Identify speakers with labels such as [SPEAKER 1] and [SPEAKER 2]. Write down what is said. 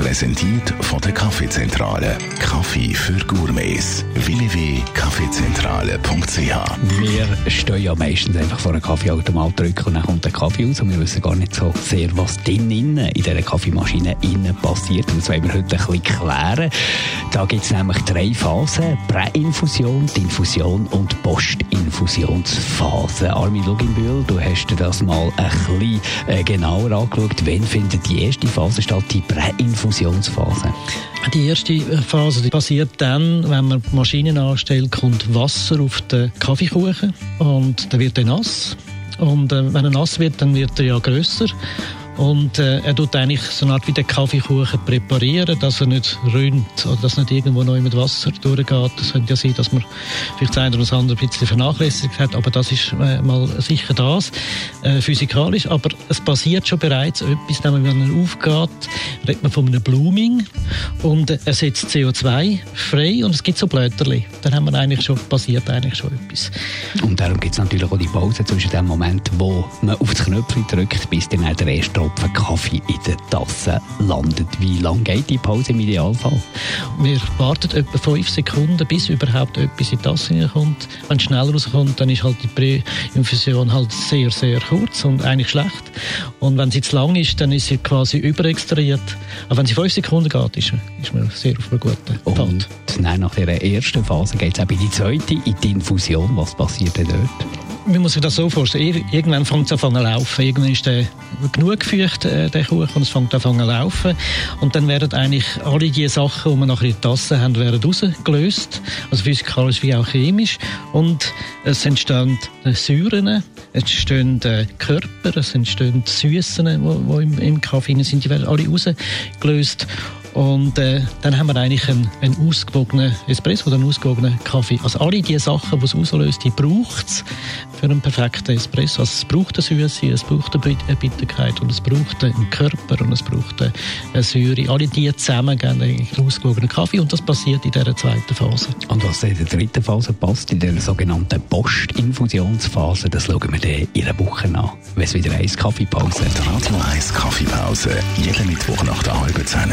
[SPEAKER 1] Präsentiert von der Kaffeezentrale. Kaffee für Gourmets. www.kaffeezentrale.ch
[SPEAKER 2] Wir stehen ja meistens einfach vor einem Kaffeeautomat drücken und dann kommt der Kaffee raus und wir wissen gar nicht so sehr, was drinnen in dieser Kaffeemaschine innen passiert. Und das wollen wir heute ein bisschen klären. Da gibt es nämlich drei Phasen. Präinfusion, die Infusion und Postinfusionsphase. Armin Luginbühl, du hast dir das mal ein bisschen äh, genauer angeschaut. Wann findet die erste Phase statt, die Präinfusion? Infusionsphase?
[SPEAKER 3] Die erste Phase die passiert dann, wenn man Maschinen anstellt, kommt Wasser auf den Kaffeekuchen und der wird dann nass. Und äh, wenn er nass wird, dann wird er ja grösser und äh, er tut eigentlich so eine Art wie den Kaffeekuchen präparieren, dass er nicht rinnt oder dass nicht irgendwo noch mit Wasser durchgeht. Das könnte ja sein, dass man vielleicht das eine oder das andere ein bisschen vernachlässigt hat, aber das ist äh, mal sicher das, äh, physikalisch. Aber es passiert schon bereits etwas, wenn er aufgeht, redet man von einem Blooming und er setzt CO2 frei und es gibt so Blätterli. Dann haben wir eigentlich schon, passiert eigentlich schon etwas.
[SPEAKER 2] Und darum gibt es natürlich auch die Pause zwischen dem Moment, wo man auf das Knöpfchen drückt, bis dann der erste Tropfen Kaffee in der Tasse landet. Wie lange geht die Pause im Idealfall?
[SPEAKER 3] Wir warten etwa fünf Sekunden, bis überhaupt etwas in die Tasse kommt. Wenn es schnell rauskommt, dann ist halt die Präinfusion halt sehr, sehr kurz und eigentlich schlecht. Und wenn sie zu lang ist, dann ist sie quasi überextrahiert. Aber wenn sie fünf Sekunden geht, ist, ist man sehr auf einer guten Fahrt.
[SPEAKER 2] Und nach dieser ersten Phase geht es auch in die zweite, in die Infusion. Was passiert denn dort?
[SPEAKER 3] Man muss sich das so vorstellen, irgendwann fängt es an zu laufen. Irgendwann ist der genug gefeucht, äh, der Kuchen, und es fängt an zu laufen. Und dann werden eigentlich alle die Sachen, die wir nachher in der Tasse haben, werden rausgelöst. Also physikalisch wie auch chemisch. Und es entstehen Säuren, es entstehen Körper, es entstehen Süßen, die im, im Kaffee sind. Die werden alle rausgelöst. Und äh, dann haben wir eigentlich einen, einen ausgewogenen Espresso oder einen ausgewogenen Kaffee. Also alle die Sachen, die es auslöst, die braucht es für einen perfekten Espresso. Also es braucht eine Süße, es braucht eine Bitterkeit und es braucht einen Körper und es braucht eine Säure. Alle die zusammen geben einen ausgewogenen Kaffee und das passiert in dieser zweiten Phase.
[SPEAKER 2] Und was in der dritten Phase passt, in der sogenannten Postinfusionsphase, das schauen wir dann in einer Woche an, wenn es wieder eine Kaffeepause.
[SPEAKER 1] Die Radio 1 Kaffeepause, jeden Mittwoch nach der halben Zehn,